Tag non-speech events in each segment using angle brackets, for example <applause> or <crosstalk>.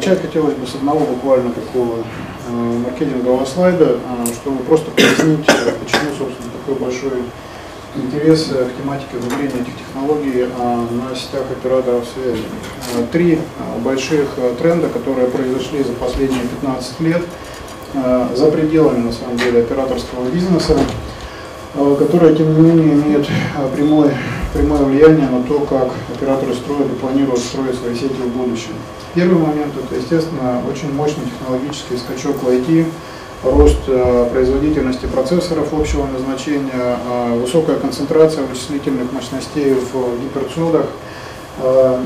Начать хотелось бы с одного буквально такого маркетингового слайда, чтобы просто пояснить, почему, собственно, такой большой интерес к тематике внедрения этих технологий на сетях операторов связи. Три больших тренда, которые произошли за последние 15 лет за пределами, на самом деле, операторского бизнеса, которые, тем не менее, имеют прямой, прямое влияние на то, как операторы строят и планируют строить свои сети в будущем. Первый момент – это, естественно, очень мощный технологический скачок в IT, рост э, производительности процессоров общего назначения, э, высокая концентрация вычислительных мощностей в гиперцодах, э,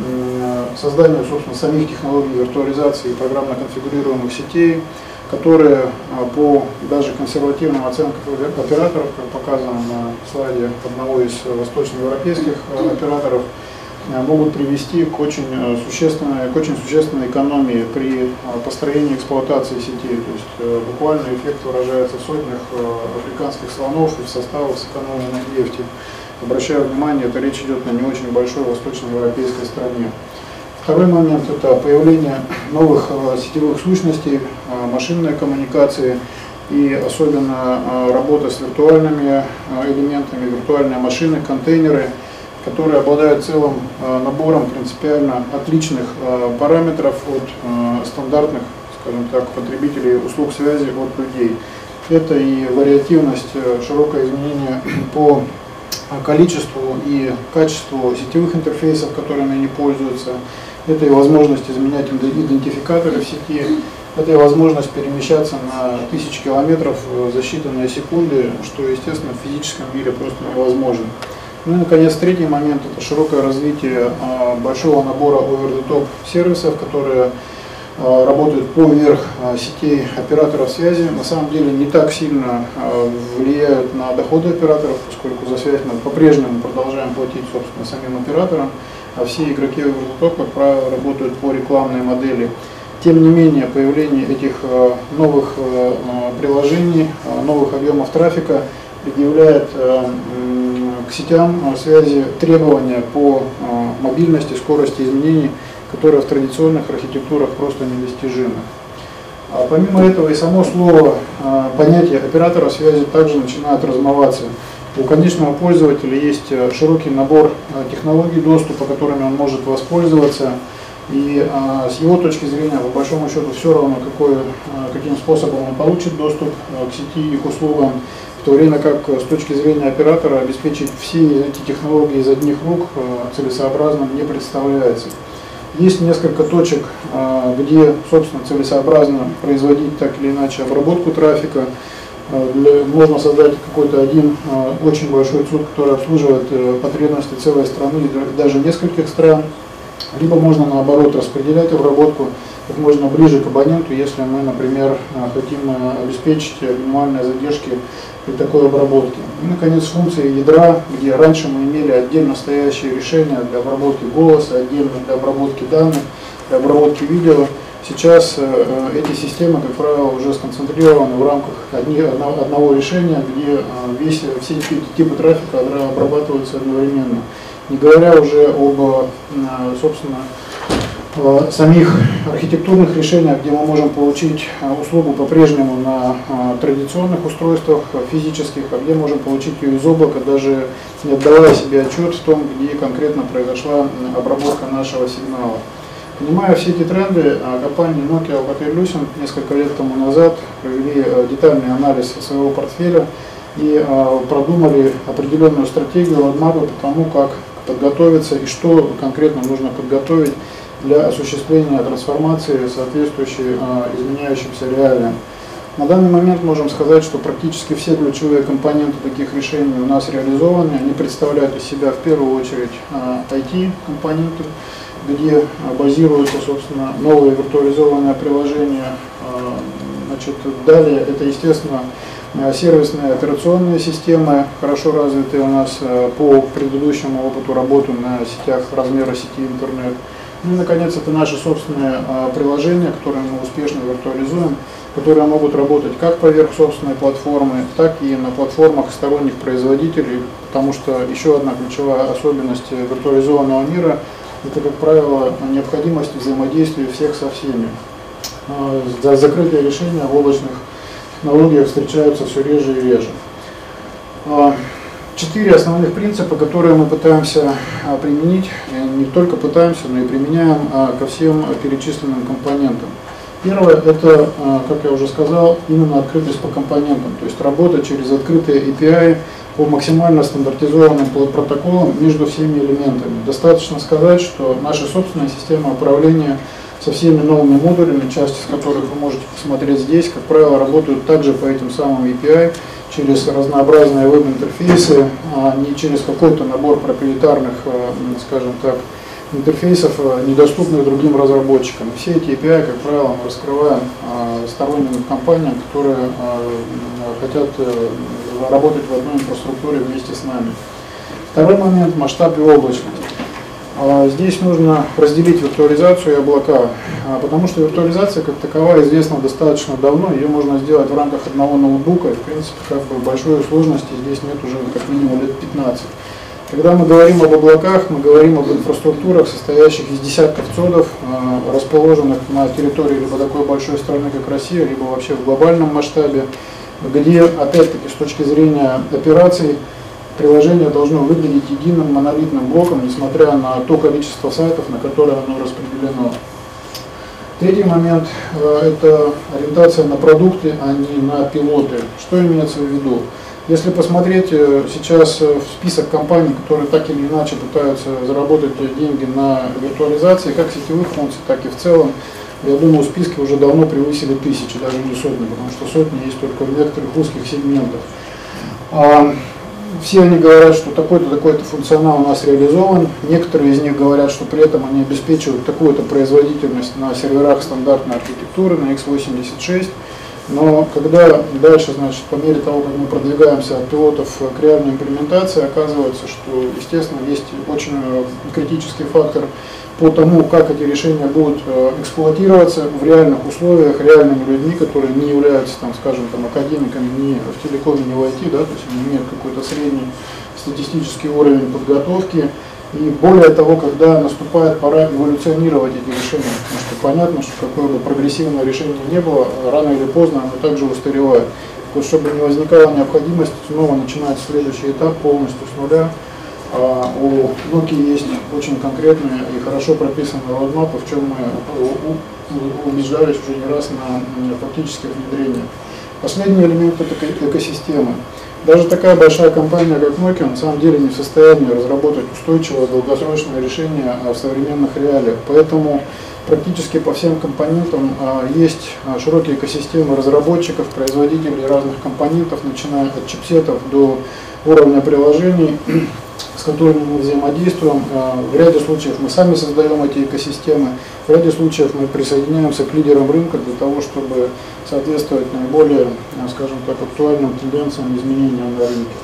создание, собственно, самих технологий виртуализации и программно конфигурируемых сетей, которые по даже консервативным оценкам операторов, как показано на слайде одного из восточноевропейских операторов, Э, могут привести к очень э, существенной, к очень существенной экономии при э, построении эксплуатации сетей. То есть буквально эффект выражается в сотнях африканских слонов и в составах сэкономленной нефти. Обращаю внимание, это речь идет на не очень большой восточноевропейской стране. Второй момент – это появление новых сетевых сущностей, машинной коммуникации и особенно работа с виртуальными элементами, виртуальные машины, контейнеры – которые обладают целым э, набором принципиально отличных э, параметров от э, стандартных, скажем так, потребителей услуг связи от людей. Это и вариативность, широкое изменение <clears throat> по количеству и качеству сетевых интерфейсов, которыми они пользуются. Это и возможность изменять идентификаторы в сети, это и возможность перемещаться на тысячи километров за считанные секунды, что, естественно, в физическом мире просто невозможно. Ну и, наконец, третий момент – это широкое развитие а, большого набора over-the-top сервисов, которые а, работают поверх а, сетей операторов связи. На самом деле не так сильно влияют на доходы операторов, поскольку за связь мы по-прежнему продолжаем платить, собственно, самим операторам, а все игроки over-the-top, как правило, работают по рекламной модели. Тем не менее, появление этих новых приложений, новых объемов трафика предъявляет к сетям э, связи требования по э, мобильности, скорости изменений, которые в традиционных архитектурах просто недостижимы. А помимо этого и само слово, э, понятие оператора связи также начинает размываться. У конечного пользователя есть широкий набор технологий доступа, которыми он может воспользоваться. И а, с его точки зрения, по большому счету, все равно, какой, а, каким способом он получит доступ а, к сети и к услугам в то время как э, с точки зрения оператора обеспечить все эти технологии из одних рук э, целесообразным не представляется. Есть несколько точек, э, где, собственно, целесообразно производить так или иначе обработку трафика. Можно создать какой-то один очень большой ЦУД, который обслуживает потребности целой страны или даже нескольких стран. Либо можно, наоборот, распределять обработку как можно ближе к абоненту, если мы, например, хотим обеспечить минимальные задержки при такой обработке. И, наконец, функции ядра, где раньше мы имели отдельно стоящие решения для обработки голоса, отдельно для обработки данных, для обработки видео. Сейчас э, эти системы, как правило, уже сконцентрированы в рамках одни, одного, решения, где э, весь, все типы трафика обрабатываются одновременно. Не говоря уже об, э, собственно, Э, самих архитектурных решениях, где мы можем получить э, услугу по-прежнему на э, традиционных устройствах физических, а где можем получить ее из облака, даже не отдавая себе отчет в том, где конкретно произошла обработка нашего сигнала. Понимая все эти тренды, компания Nokia Alcatel Lucent несколько лет тому назад провели детальный анализ своего портфеля и продумали определенную стратегию roadmap по тому, как подготовиться и что конкретно нужно подготовить для осуществления трансформации, соответствующей а, изменяющимся реалиям. На данный момент можем сказать, что практически все ключевые компоненты таких решений у нас реализованы. Они представляют из себя в первую очередь IT-компоненты, а, где а, базируются, собственно, новые виртуализованные приложения. Значит, далее это, естественно, сервисные операционные системы, хорошо развитые у нас по предыдущему опыту работы на сетях размера сети интернет. Ну и, наконец, это наши собственные а, приложения, которые мы успешно виртуализуем, которые могут работать как поверх собственной платформы, так и на платформах сторонних производителей, потому что еще одна ключевая особенность виртуализованного мира – это, как правило, необходимость взаимодействия всех со всеми. За закрытые решения в облачных технологиях встречаются все реже и реже. Четыре основных принципа, которые мы пытаемся применить, не только пытаемся, но и применяем ко всем перечисленным компонентам. Первое – это, как я уже сказал, именно открытость по компонентам, то есть работа через открытые API по максимально стандартизованным протоколам между всеми элементами. Достаточно сказать, что наша собственная система управления со всеми новыми модулями, часть из которых вы можете посмотреть здесь, как правило, работают также по этим самым API, через разнообразные веб-интерфейсы, а не через какой-то набор проприетарных, э, скажем так, интерфейсов, э, недоступных другим разработчикам. Все эти API, как правило, мы раскрываем э, сторонним компаниям, которые хотят работать в одной инфраструктуре вместе с нами. Второй момент – масштаб и облачность. А, здесь нужно разделить виртуализацию и облака, а, потому что виртуализация как таковая известна достаточно давно, ее можно сделать в рамках одного ноутбука, и в принципе как бы большой сложности здесь нет уже как минимум лет 15. Когда мы говорим об облаках, мы говорим об инфраструктурах, состоящих из десятков цодов, а, расположенных на территории либо такой большой страны, как Россия, либо вообще в глобальном масштабе, где, опять-таки, с точки зрения операций, приложение должно выглядеть единым монолитным блоком, несмотря на то количество сайтов, на которые оно распределено. Третий момент э, – это ориентация на продукты, а не на пилоты. Что имеется в виду? Если посмотреть э, сейчас в список компаний, которые так или иначе пытаются заработать деньги на виртуализации, как сетевых функций, так и в целом, я думаю, списки уже давно превысили тысячи, даже не сотни, потому что сотни есть только в некоторых узких сегментах. А, все они говорят, что такой-то, такой-то функционал у нас реализован. Некоторые из них говорят, что при этом они обеспечивают такую-то производительность на серверах стандартной архитектуры, на x86. Но когда дальше, значит, по мере того, как мы продвигаемся от пилотов к реальной имплементации, оказывается, что, естественно, есть очень критический фактор по тому, как эти решения будут э, эксплуатироваться в реальных условиях, реальными людьми, которые не являются, там, скажем, там, академиками ни в телекоме, ни в IT, да, то есть они имеют какой-то средний статистический уровень подготовки. И более того, когда наступает пора эволюционировать эти решения, потому что понятно, что какое бы прогрессивное решение не было, рано или поздно оно также устаревает. Вот чтобы не возникала необходимость снова начинать следующий этап полностью с нуля, у Nokia есть очень конкретные и хорошо прописанные родмапы, в чем мы убеждались уже не раз на фактических внедрениях. Последний элемент это экосистемы. Даже такая большая компания, как Nokia, на самом деле не в состоянии разработать устойчивое долгосрочное решение в современных реалиях. Поэтому практически по всем компонентам а, есть а, широкие экосистемы разработчиков, производителей разных компонентов, начиная от чипсетов до уровня приложений с которыми мы взаимодействуем. Э, в ряде случаев мы сами создаем эти экосистемы, в ряде случаев мы присоединяемся к лидерам рынка для того, чтобы соответствовать наиболее, э, скажем так, актуальным тенденциям изменения на рынке.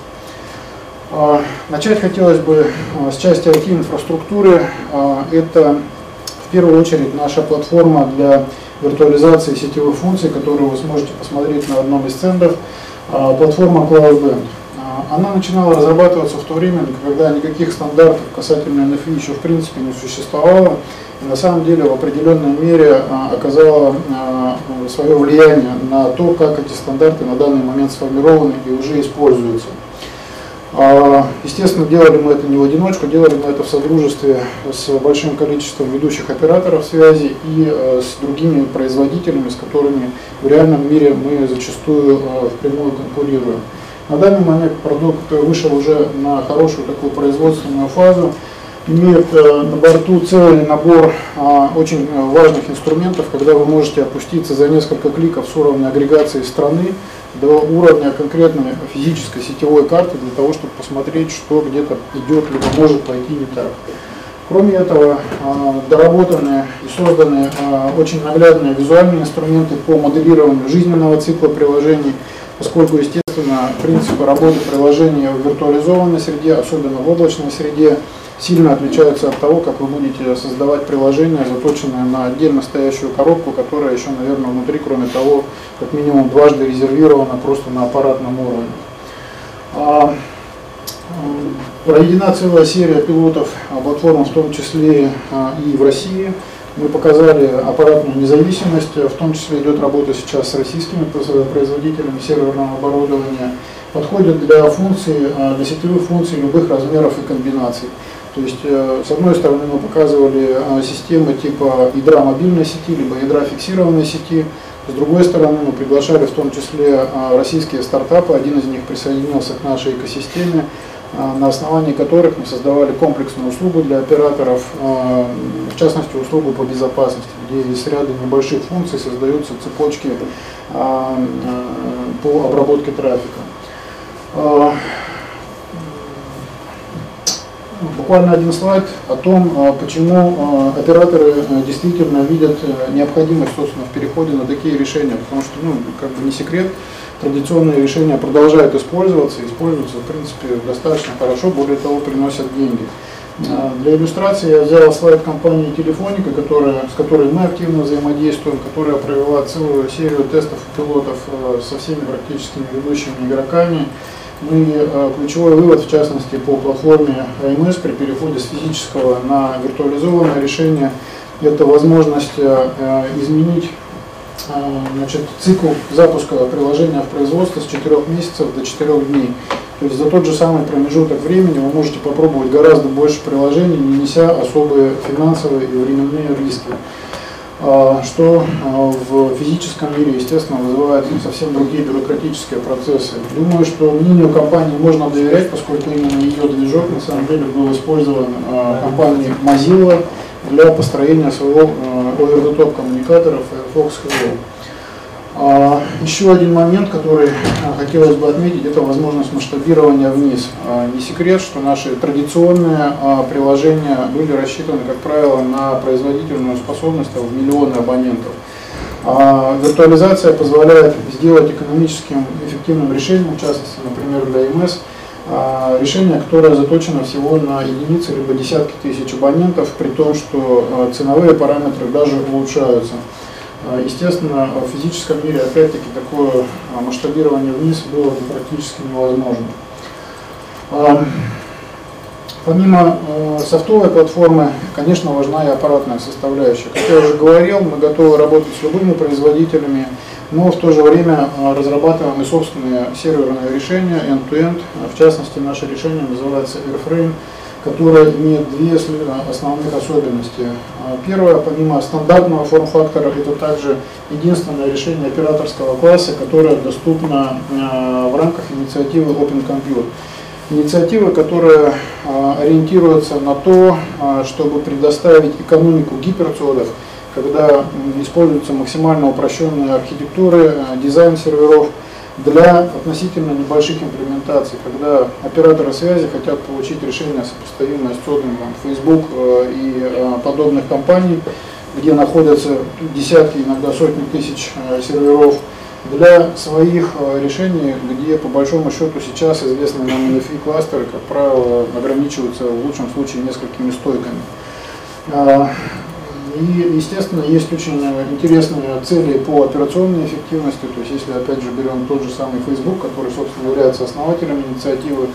А, начать хотелось бы с части IT-инфраструктуры. Это в первую очередь наша платформа для виртуализации сетевых функций, которую вы сможете посмотреть на одном из центров, платформа CloudBand. Она начинала разрабатываться в то время, когда никаких стандартов касательно NFI еще в принципе не существовало. И на самом деле в определенной мере а, оказала а, свое влияние на то, как эти стандарты на данный момент сформированы и уже используются. А, естественно, делали мы это не в одиночку, делали мы это в содружестве с большим количеством ведущих операторов связи и с другими производителями, с которыми в реальном мире мы зачастую впрямую конкурируем. На данный момент продукт вышел уже на хорошую такую производственную фазу, имеет э, на борту целый набор а, очень э, важных инструментов, когда вы можете опуститься за несколько кликов с уровня агрегации страны до уровня конкретной физической сетевой карты для того, чтобы посмотреть, что где-то идет, либо может пойти не так. Кроме этого, а, доработаны и созданы а, очень наглядные визуальные инструменты по моделированию жизненного цикла приложений, поскольку, естественно, принципы работы приложения в виртуализованной среде, особенно в облачной среде, сильно отличаются от того, как вы будете создавать приложение, заточенное на отдельно стоящую коробку, которая еще, наверное, внутри, кроме того, как минимум дважды резервирована просто на аппаратном уровне. А, Проведена целая серия пилотов платформ, в том числе и в России. Мы показали аппаратную независимость, в том числе идет работа сейчас с российскими производителями серверного оборудования. Подходит для функций, для сетевых функций любых размеров и комбинаций. То есть, э, с одной стороны, мы показывали э, системы типа ядра мобильной сети, либо ядра фиксированной сети. С другой стороны, мы приглашали в том числе э, российские стартапы. Один из них присоединился к нашей экосистеме, на основании которых мы создавали комплексную услугу для операторов, в частности, услугу по безопасности, где из ряда небольших функций создаются цепочки по обработке трафика. Буквально один слайд о том, а, почему а, операторы э, действительно видят э, необходимость собственно, в переходе на такие решения, потому что, ну, как бы не секрет, традиционные решения продолжают использоваться, используются, в принципе, достаточно хорошо, более того, приносят деньги. А, для иллюстрации я взял слайд компании Телефоника, которая, с которой мы активно взаимодействуем, которая провела целую серию тестов пилотов э, со всеми практически ведущими игроками мы э, ключевой вывод, в частности, по платформе АМС при переходе с физического на виртуализованное решение, это возможность э, изменить значит, цикл запуска приложения в производство с 4 месяцев до 4 дней. То есть за тот же самый промежуток времени вы можете попробовать гораздо больше приложений, не неся особые финансовые и временные риски. А, что а, в физическом мире, естественно, вызывает совсем другие бюрократические процессы. Думаю, что мнению компании можно доверять, поскольку именно ее движок на самом деле был использован а, компанией Mozilla для построения своего over-the-top коммуникатора Firefox Hello. А, еще один момент, который а, хотелось бы отметить, это возможность масштабирования вниз. А, не секрет, что наши традиционные приложения были рассчитаны, как правило, на производительную способность в миллионы абонентов. Виртуализация позволяет сделать экономическим эффективным решением, в частности, например, для МС, решение, которое заточено всего на единицы либо десятки тысяч абонентов, при том, что ценовые параметры даже улучшаются. А, естественно, в физическом мире, опять-таки, такое а, масштабирование вниз было практически невозможно. А, помимо софтовой платформы, конечно, важна и аппаратная составляющая. Как я уже говорил, мы готовы работать с любыми производителями, но в то же время разрабатываем и собственные серверные решения end-to-end. -end. В частности, наше решение называется Airframe которая имеет две основных особенности. А, первое, помимо стандартного форм-фактора, это также единственное решение операторского класса, которое доступно а, в рамках инициативы Open Compute. Инициатива, которая а, ориентируется на то, чтобы предоставить экономику гиперцодов, когда используются максимально упрощенные архитектуры, дизайн серверов, для относительно небольших имплементаций, когда операторы связи хотят получить решение сопоставимое с цодом Facebook э, и э, подобных компаний, где находятся десятки, иногда сотни тысяч э, серверов, для своих решений, где по большому счету сейчас известные нам NFI кластеры, как правило, ограничиваются в лучшем случае несколькими стойками. И, естественно, есть очень интересные цели по операционной эффективности. То есть, если, опять же, берем тот же самый Facebook, который, собственно, является основателем инициативы,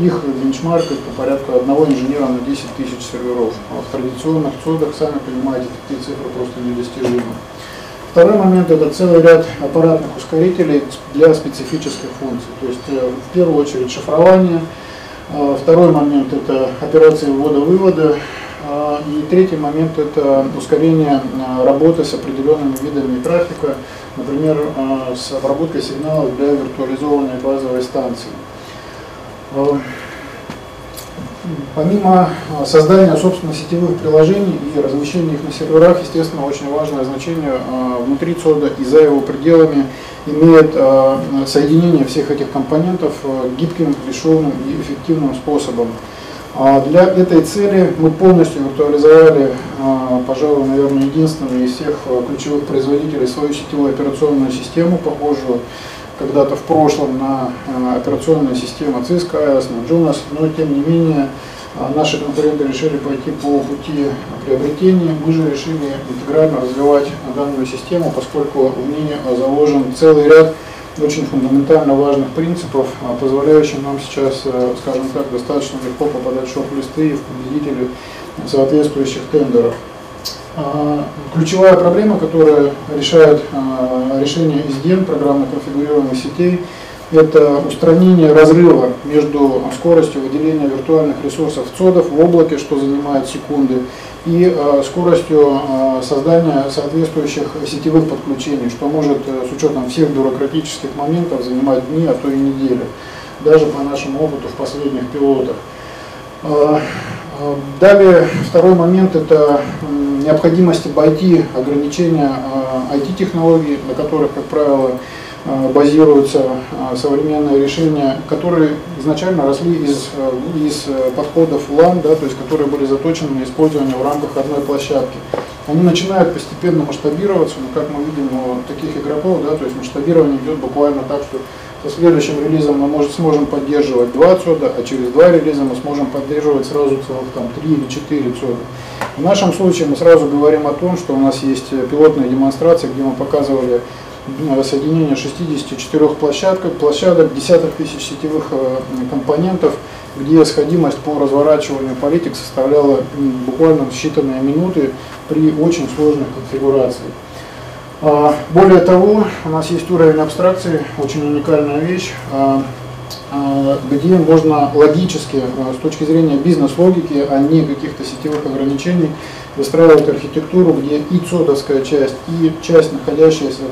их бенчмарк это порядка одного инженера на 10 тысяч серверов. А в традиционных цодах, сами понимаете, такие цифры просто недостижимы. Второй момент – это целый ряд аппаратных ускорителей для специфических функций. То есть, э, в первую очередь, шифрование. А, второй момент – это операции ввода-вывода. А, и третий момент – это ускорение а, работы с определенными видами трафика, например, а, с обработкой сигналов для виртуализованной базовой станции. Помимо создания, собственно, сетевых приложений и размещения их на серверах, естественно, очень важное значение внутри ЦОДа и за его пределами имеет соединение всех этих компонентов гибким, решенным и эффективным способом. А для этой цели мы полностью виртуализовали, а, пожалуй, наверное, единственный из всех а, ключевых производителей свою сетевую операционную систему, похожую когда-то в прошлом на операционную систему Cisco, iOS, на Junos, но тем не менее наши конкуренты решили пойти по пути приобретения, мы же решили интегрально развивать данную систему, поскольку в ней заложен целый ряд очень фундаментально важных принципов, позволяющих нам сейчас, скажем так, достаточно легко попадать в шорт-листы и в победители соответствующих тендеров. Ключевая проблема, которая решает решение SDN, программно конфигурируемых сетей, это устранение разрыва между скоростью выделения виртуальных ресурсов ЦОДов в облаке, что занимает секунды, и э, скоростью э, создания соответствующих сетевых подключений, что может э, с учетом всех бюрократических моментов занимать дни, а то и недели, даже по нашему опыту в последних пилотах. Далее, второй момент – это необходимость обойти ограничения IT-технологий, на которых, как правило, базируются э, современные решения, которые изначально росли из, э, из подходов LAN, да, то есть которые были заточены на использование в рамках одной площадки. Они начинают постепенно масштабироваться, но как мы видим у таких игроков, да, то есть масштабирование идет буквально так, что со следующим релизом мы может, сможем поддерживать 2 цода, а через два релиза мы сможем поддерживать сразу целых там, 3 или 4 цода. В нашем случае мы сразу говорим о том, что у нас есть пилотная демонстрация, где мы показывали соединение 64 площадок, площадок, десяток тысяч сетевых э, компонентов, где сходимость по разворачиванию политик составляла буквально считанные минуты при очень сложных конфигурациях. А, более того, у нас есть уровень абстракции, очень уникальная вещь, а, а, где можно логически, с точки зрения бизнес-логики, а не каких-то сетевых ограничений, выстраивать архитектуру, где и цодовская часть, и часть, находящаяся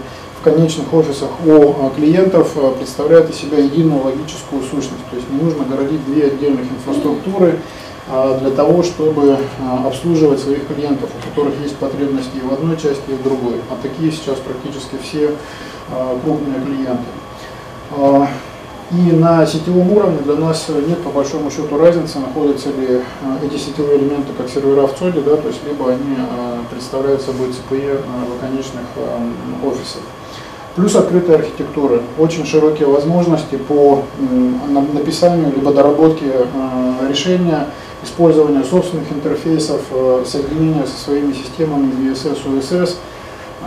конечных офисах у а, клиентов а, представляет из себя единую логическую сущность. То есть не нужно городить две отдельных инфраструктуры а, для того, чтобы обслуживать своих клиентов, у которых есть потребности и в одной части, и в другой. А такие сейчас практически все крупные клиенты. И на сетевом уровне для нас нет по большому счету разницы, находятся ли эти сетевые элементы как сервера в ЦОДе, да, то есть либо они представляют собой ЦПЕ конечных офисах. Плюс открытая архитектура, очень широкие возможности по написанию либо доработке э, решения, использования собственных интерфейсов, э, соединения со своими системами VSS, USS,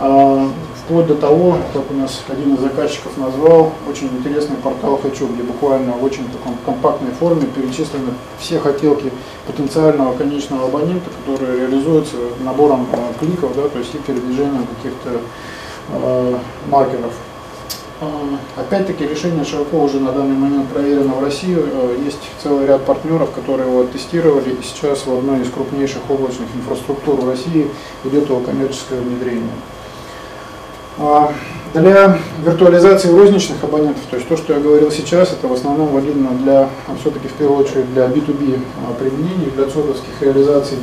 э, вплоть до того, как у нас один из заказчиков назвал, очень интересный портал «Хочу», где буквально в очень таком компактной форме перечислены все хотелки потенциального конечного абонента, которые реализуются набором кликов, да, то есть и передвижением каких-то маркеров. Э, опять-таки решение широко уже на данный момент проверено в России. Э, есть целый ряд партнеров, которые его тестировали, сейчас в одной из крупнейших облачных инфраструктур в России идет его коммерческое внедрение. Для виртуализации розничных абонентов, то есть то, что я говорил сейчас, это в основном валидно для, все-таки в первую очередь для B2B применений, для цодовских реализаций.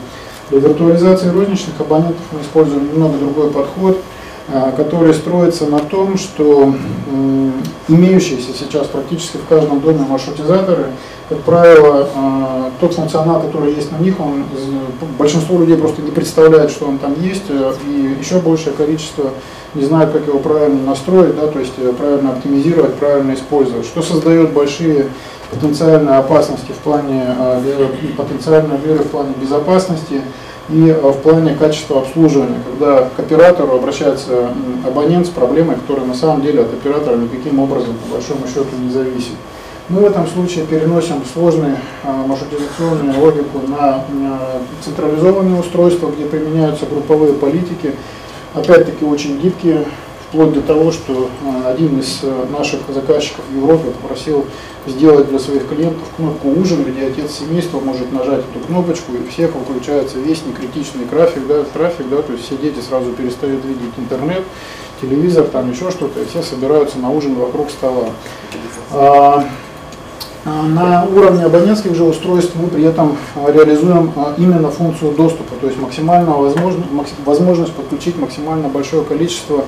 Для виртуализации розничных абонентов мы используем немного другой подход – а, который строится на том, что имеющиеся сейчас практически в каждом доме маршрутизаторы, как правило, а, тот функционал, который есть на них, он, большинство людей просто не представляет, что он там есть, э, и еще большее количество не знают, как его правильно настроить, да, то есть э, правильно оптимизировать, правильно использовать, что создает большие потенциальные опасности в плане, а, потенциальной в плане безопасности, и э, в плане качества обслуживания, когда к оператору обращается абонент с проблемой, которая на самом деле от оператора никаким образом по большому счету не зависит. Мы в этом случае переносим сложную э, маршрутизационную логику на централизованные устройства, где применяются групповые политики, опять-таки очень гибкие, вплоть до того, что э, один из наших заказчиков в Европе попросил сделать для своих клиентов кнопку «Ужин», где отец семейства может нажать эту кнопочку, и у всех выключается весь некритичный трафик, да, трафик, да, то есть все дети сразу перестают видеть интернет, телевизор, там еще что-то, и все собираются на ужин вокруг стола. А, а на уровне абонентских же устройств мы при этом реализуем а, именно функцию доступа, то есть максимальную возможность, возможность подключить максимально большое количество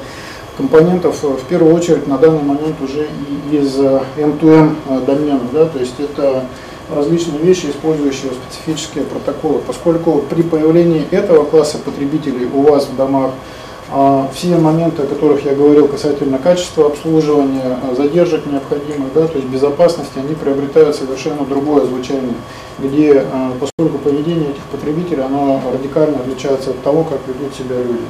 компонентов э, в первую очередь на данный момент уже из M2M э, э, доменов, да, то есть это различные вещи, использующие специфические протоколы. Поскольку при появлении этого класса потребителей у вас в домах все моменты, о которых я говорил касательно качества обслуживания, задержек необходимых, да, то есть безопасности, они приобретают совершенно другое звучание, где, поскольку поведение этих потребителей, оно радикально отличается от того, как ведут себя люди.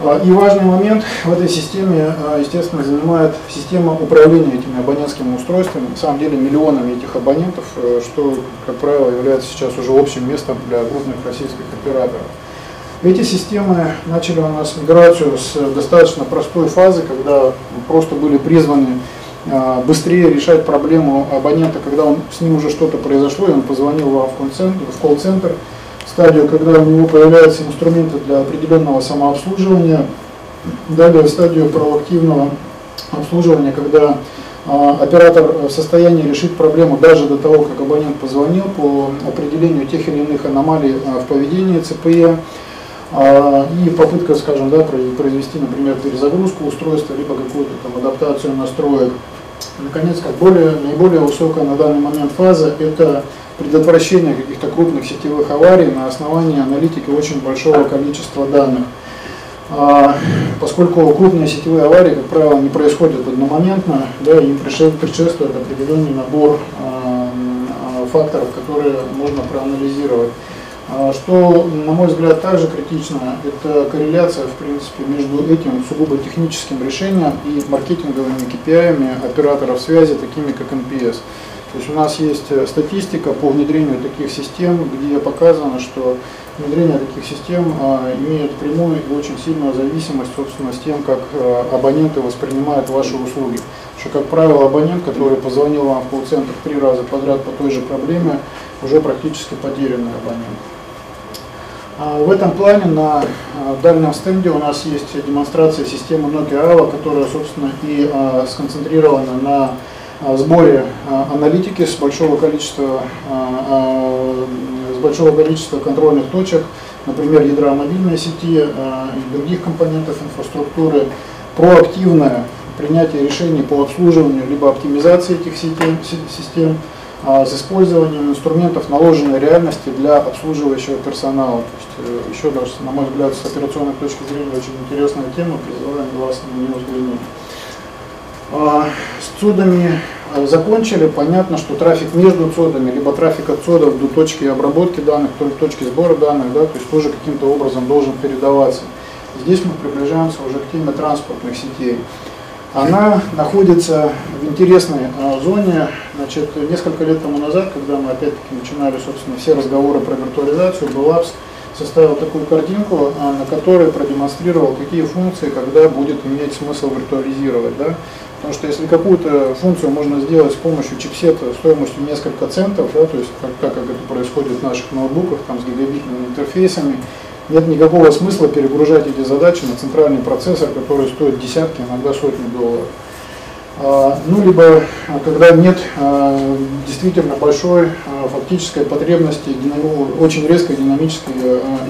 А, и важный момент в этой системе, а, естественно, занимает система управления этими абонентскими устройствами. На самом деле миллионами этих абонентов, э, что, как правило, является сейчас уже общим местом для крупных российских операторов. Эти системы начали у нас миграцию с достаточно простой фазы, когда просто были призваны а, быстрее решать проблему абонента, когда он, с ним уже что-то произошло, и он позвонил в колл-центр, стадию, когда у него появляются инструменты для определенного самообслуживания, далее стадию проактивного обслуживания, когда а, оператор в состоянии решить проблему даже до того, как абонент позвонил по определению тех или иных аномалий а, в поведении ЦПЕ, а, и попытка, скажем, да, произвести, например, перезагрузку устройства, либо какую-то там адаптацию настроек. Наконец, как более, наиболее высокая на данный момент фаза – это предотвращение каких-то крупных сетевых аварий на основании аналитики очень большого количества данных. А, поскольку крупные сетевые аварии, как правило, не происходят одномоментно, да, им предшествует определенный набор а, а, факторов, которые можно проанализировать. Что, на мой взгляд, также критично, это корреляция, в принципе, между этим сугубо техническим решением и маркетинговыми KPI операторов связи, такими как NPS. То есть у нас есть э, статистика по внедрению таких систем, где показано, что внедрение таких систем а, имеет прямую и очень сильную зависимость, собственно, с тем, как а, абоненты воспринимают ваши услуги. Что, как правило, абонент, который позвонил вам в колл-центр три раза подряд по той же проблеме, уже практически потерянный абонент. А в этом плане на дальнем стенде у нас есть демонстрация системы Nokia AVA, которая, собственно, и сконцентрирована на сборе аналитики с большого количества с большого количества контрольных точек, например, ядра мобильной сети и других компонентов инфраструктуры, проактивное принятие решений по обслуживанию либо оптимизации этих систем, с использованием инструментов наложенной реальности для обслуживающего персонала. То есть, э, еще даже, на мой взгляд, с операционной точки зрения очень интересная тема, призываем вас на нее взглянуть. С цудами э, закончили, понятно, что трафик между цодами, либо трафик от цодов до точки обработки данных, то точки сбора данных, да, то есть тоже каким-то образом должен передаваться. Здесь мы приближаемся уже к теме транспортных сетей. Она находится в интересной э, зоне. Значит, несколько лет тому назад, когда мы опять-таки начинали, собственно, все разговоры про виртуализацию, Беллапс составил такую картинку, э, на которой продемонстрировал, какие функции, когда будет иметь смысл виртуализировать. Да? Потому что если какую-то функцию можно сделать с помощью чипсета стоимостью несколько центов, да, то есть как, так как это происходит в наших ноутбуках там, с гигабитными интерфейсами, нет никакого смысла перегружать эти задачи на центральный процессор, который стоит десятки, иногда сотни долларов. А, ну, либо а, когда нет а, действительно большой фактической потребности очень резко динамически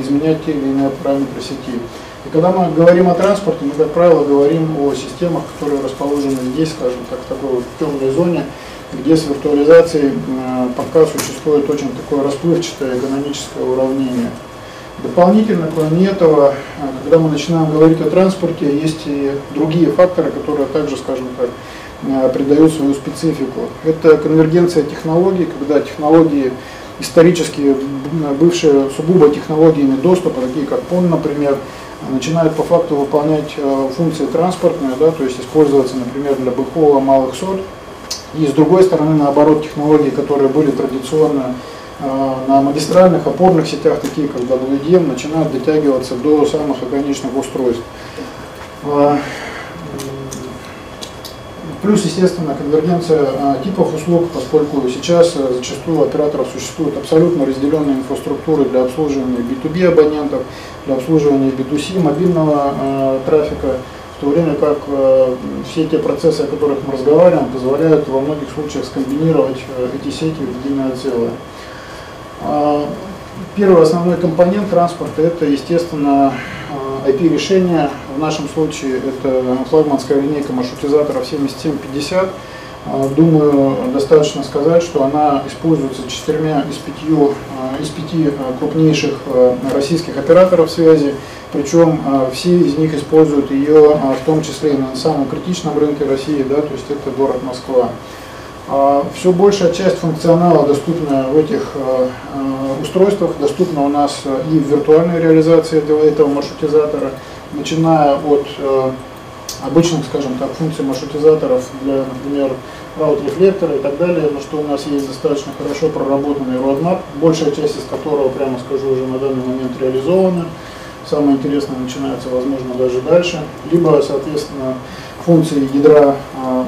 изменять те или иные параметры сети. И когда мы говорим о транспорте, мы, как правило, говорим о системах, которые расположены здесь, скажем так, в такой вот темной зоне, где с виртуализацией пока существует очень такое расплывчатое экономическое уравнение. Дополнительно, кроме этого, э, когда мы начинаем говорить о транспорте, есть и другие факторы, которые также, скажем так, э, придают свою специфику. Это конвергенция технологий, когда технологии исторически бывшие сугубо технологиями доступа, такие как PON, например, начинают по факту выполнять э, функции транспортные, да, то есть использоваться, например, для быхова малых сот. И с другой стороны, наоборот, технологии, которые были традиционно э, на магистральных опорных сетях, такие как WDM, начинают дотягиваться до самых ограниченных устройств. А, Плюс, естественно, конвергенция а, типов услуг, поскольку сейчас а, зачастую у операторов существуют абсолютно разделенные инфраструктуры для обслуживания B2B абонентов, для обслуживания B2C мобильного а, трафика, в то время как все те процессы, о которых мы разговариваем, позволяют во многих случаях скомбинировать эти сети в единое целое. Первый основной компонент транспорта – это, естественно, IP-решение. В нашем случае это флагманская линейка маршрутизаторов 7750. А, думаю, достаточно сказать, что она используется четырьмя из, пятью, а, из пяти а, крупнейших российских операторов связи, причем все из них используют ее в том числе и на самом критичном рынке России, да, то есть это город Москва. А, Все большая часть функционала, доступна в этих а, а, устройствах, доступна у нас и в виртуальной реализации этого маршрутизатора, начиная от обычных, скажем так, функций маршрутизаторов для, например, раут-рефлектора и так далее, на что у нас есть достаточно хорошо проработанный roadmap, большая часть из которого, прямо скажу, уже на данный момент реализована. Самое интересное начинается, возможно, даже дальше. Либо, соответственно, функции ядра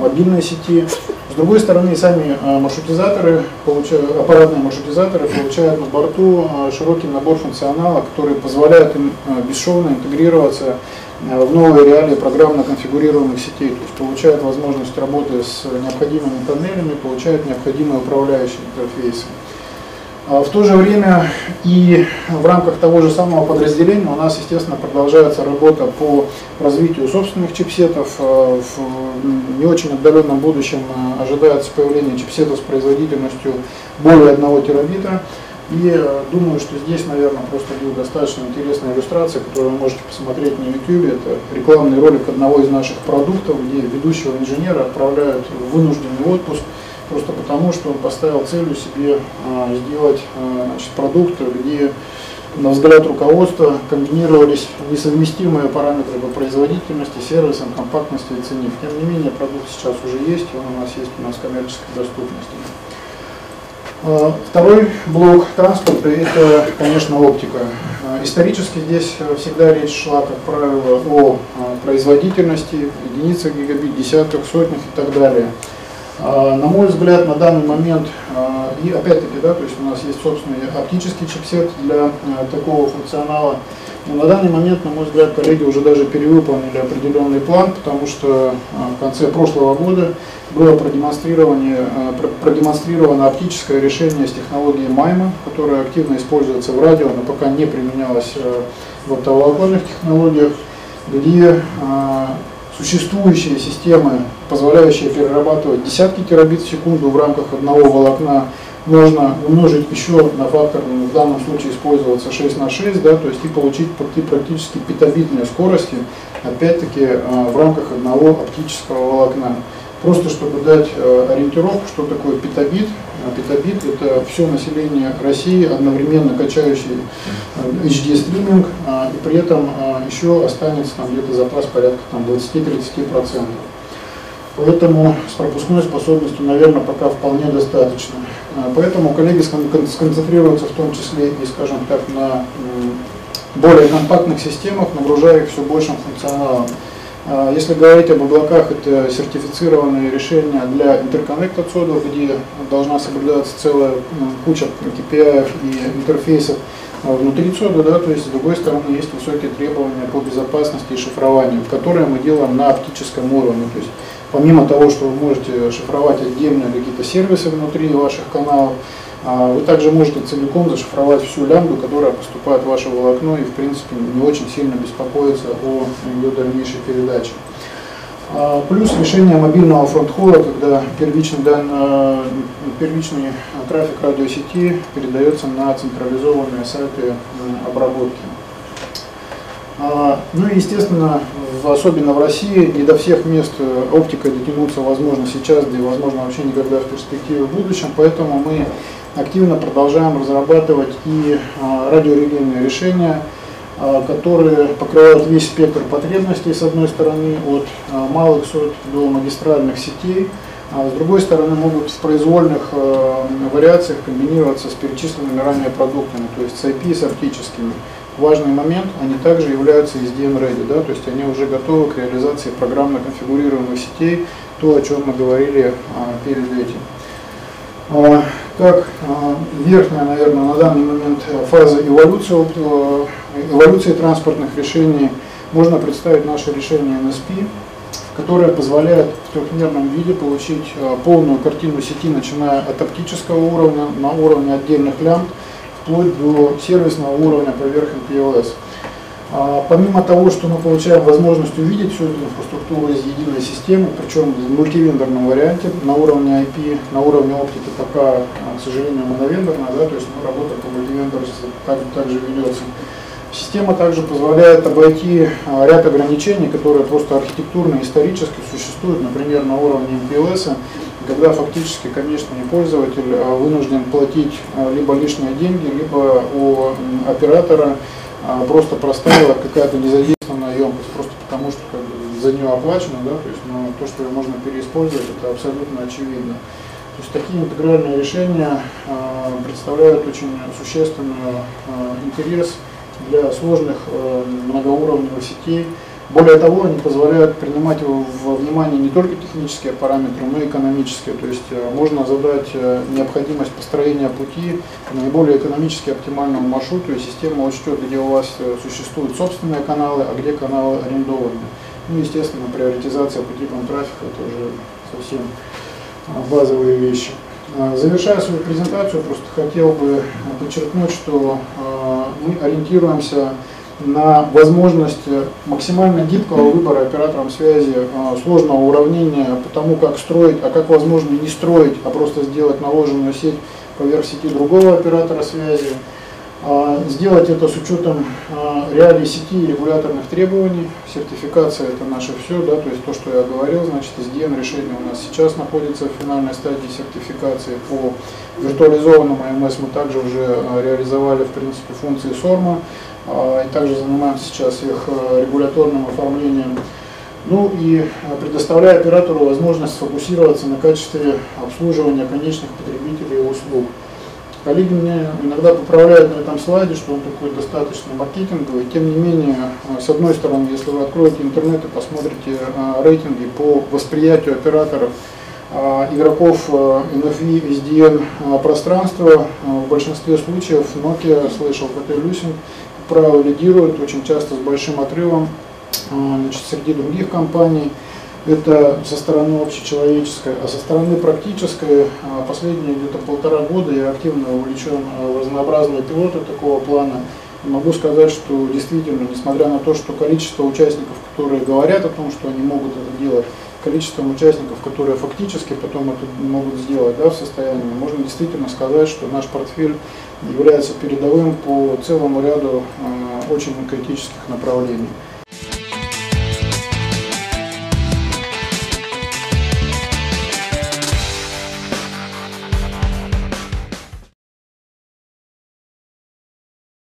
мобильной сети. С другой стороны, сами а, маршрутизаторы, аппаратные маршрутизаторы получают на борту а, широкий набор функционала, который позволяет им бесшовно интегрироваться в новые реалии программно конфигурируемых сетей, то есть получают возможность работы с необходимыми тоннелями, получают необходимые управляющие интерфейсы. А в то же время и в рамках того же самого подразделения у нас, естественно, продолжается работа по развитию собственных чипсетов. А в не очень отдаленном будущем а, ожидается появление чипсетов с производительностью более 1 терабита. И думаю, что здесь, наверное, просто будет достаточно интересная иллюстрация, которую вы можете посмотреть на YouTube. Это рекламный ролик одного из наших продуктов, где ведущего инженера отправляют в вынужденный отпуск просто потому, что он поставил целью себе а, сделать а, значит, продукт, где, на взгляд руководства, комбинировались несовместимые параметры по производительности, сервисам, компактности и цене. Тем не менее, продукт сейчас уже есть, он у нас есть у нас в коммерческой доступности. А, второй блок транспорта – это, конечно, оптика. Исторически здесь всегда речь шла, как правило, о производительности, единицах гигабит, десятках, сотнях и так далее. А, на мой взгляд, на данный момент, а, и опять-таки, да, то есть у нас есть собственный оптический чипсет для а, такого функционала, но на данный момент, на мой взгляд, коллеги уже даже перевыполнили определенный план, потому что в конце прошлого года было продемонстрировано, продемонстрировано оптическое решение с технологией MIMO, которая активно используется в радио, но пока не применялась в оптоволоконных технологиях, где существующие системы, позволяющие перерабатывать десятки терабит в секунду в рамках одного волокна, можно умножить еще на фактор, ну, в данном случае использоваться 6 на 6, да, то есть и получить практически петабитные скорости, опять-таки а, в рамках одного оптического волокна. Просто чтобы дать э, ориентировку, что такое петабит. А петабит – это все население России, одновременно качающий э, HD-стриминг, а, и при этом а, еще останется там где-то запас порядка там, 20-30%. Поэтому с пропускной способностью, наверное, пока вполне достаточно. Поэтому коллеги сконцентрируются в том числе и, скажем так, на более компактных системах, нагружая их все большим функционалом. А, если говорить об облаках, это сертифицированные решения для интерконнекта цодов, где должна соблюдаться целая ну, куча KPI и интерфейсов а, внутри цода, да, то есть с другой стороны есть высокие требования по безопасности и шифрованию, которые мы делаем на оптическом уровне. То есть помимо того, что вы можете шифровать отдельно какие-то сервисы внутри ваших каналов, вы также можете целиком зашифровать всю лямбду, которая поступает в ваше волокно и в принципе не очень сильно беспокоиться о ее дальнейшей передаче. А, плюс решение мобильного фронт-холла, когда первичный, дан, первичный трафик радиосети передается на централизованные сайты обработки. А, ну и естественно, особенно в России, не до всех мест э, оптикой дотянуться возможно сейчас, да возможно вообще никогда в перспективе в будущем, поэтому мы активно продолжаем разрабатывать и а, радиорелейные решения, а, которые покрывают весь спектр потребностей, с одной стороны, от а, малых сот до магистральных сетей, а с другой стороны могут в произвольных вариациях комбинироваться с перечисленными ранее продуктами, то есть с IP с оптическими. Важный момент, они также являются SDN-ready, да, то есть они уже готовы к реализации программно конфигурируемых сетей, то, о чем мы говорили перед этим. Как а, верхняя, наверное, на данный момент фаза эволюции, э, эволюции транспортных решений можно представить наше решение NSP, которое позволяет в трехмерном виде получить э, полную картину сети, начиная от оптического уровня на уровне отдельных лямбд, вплоть до сервисного уровня поверх MPLS. А, помимо того, что мы получаем возможность увидеть всю эту инфраструктуру из единой системы, причем в мультивендорном варианте, на уровне IP, на уровне оптики пока, а, к сожалению, моновендорная, да, то есть ну, работа по мультивендорству также, также ведется. Система также позволяет обойти а, ряд ограничений, которые просто архитектурно исторически существуют, например, на уровне MPLS, когда фактически конечный пользователь вынужден платить либо лишние деньги, либо у оператора а, просто проставила какая-то незадействованная емкость потому что как бы, за нее оплачено, да, то есть, но то, что ее можно переиспользовать, это абсолютно очевидно. То есть такие интегральные решения э, представляют очень существенный э, интерес для сложных э, многоуровневых сетей, более того, они позволяют принимать во внимание не только технические параметры, но и экономические. То есть э, можно задать э, необходимость построения пути по наиболее экономически оптимальному маршруту, и система учтет, где у вас э, существуют собственные каналы, а где каналы арендованные. Ну, естественно, приоритизация по типам трафика – это уже совсем базовые вещи. Завершая свою презентацию, просто хотел бы подчеркнуть, что мы ориентируемся на возможность максимально гибкого выбора оператором связи а, сложного уравнения по тому, как строить, а как возможно не строить, а просто сделать наложенную сеть поверх сети другого оператора связи. А, сделать это с учетом а, реалий сети и регуляторных требований. Сертификация это наше все, да, то есть то, что я говорил, значит, SDN решение у нас сейчас находится в финальной стадии сертификации. По виртуализованному АМС мы также уже реализовали, в принципе, функции SORMA. А, и также занимаемся сейчас их регуляторным оформлением. Ну и предоставляя оператору возможность сфокусироваться на качестве обслуживания конечных потребителей услуг. Коллеги мне иногда поправляют на этом слайде, что он такой достаточно маркетинговый. Тем не менее, э, с одной стороны, если вы откроете интернет и посмотрите рейтинги по восприятию операторов игроков NFV, SDN пространства, в большинстве случаев Nokia, слышал, Alcatel-Lucent правило, лидирует очень часто с большим отрывом значит, среди других компаний. Это со стороны общечеловеческой, а со стороны практической а, последние где-то полтора года я активно увлечен а, в разнообразные пилоты такого плана. И могу сказать, что действительно, несмотря на то, что количество участников, которые говорят о том, что они могут это делать, количеством участников, которые фактически потом это могут сделать да, в состоянии, можно действительно сказать, что наш портфель является передовым по целому ряду э, очень критических направлений.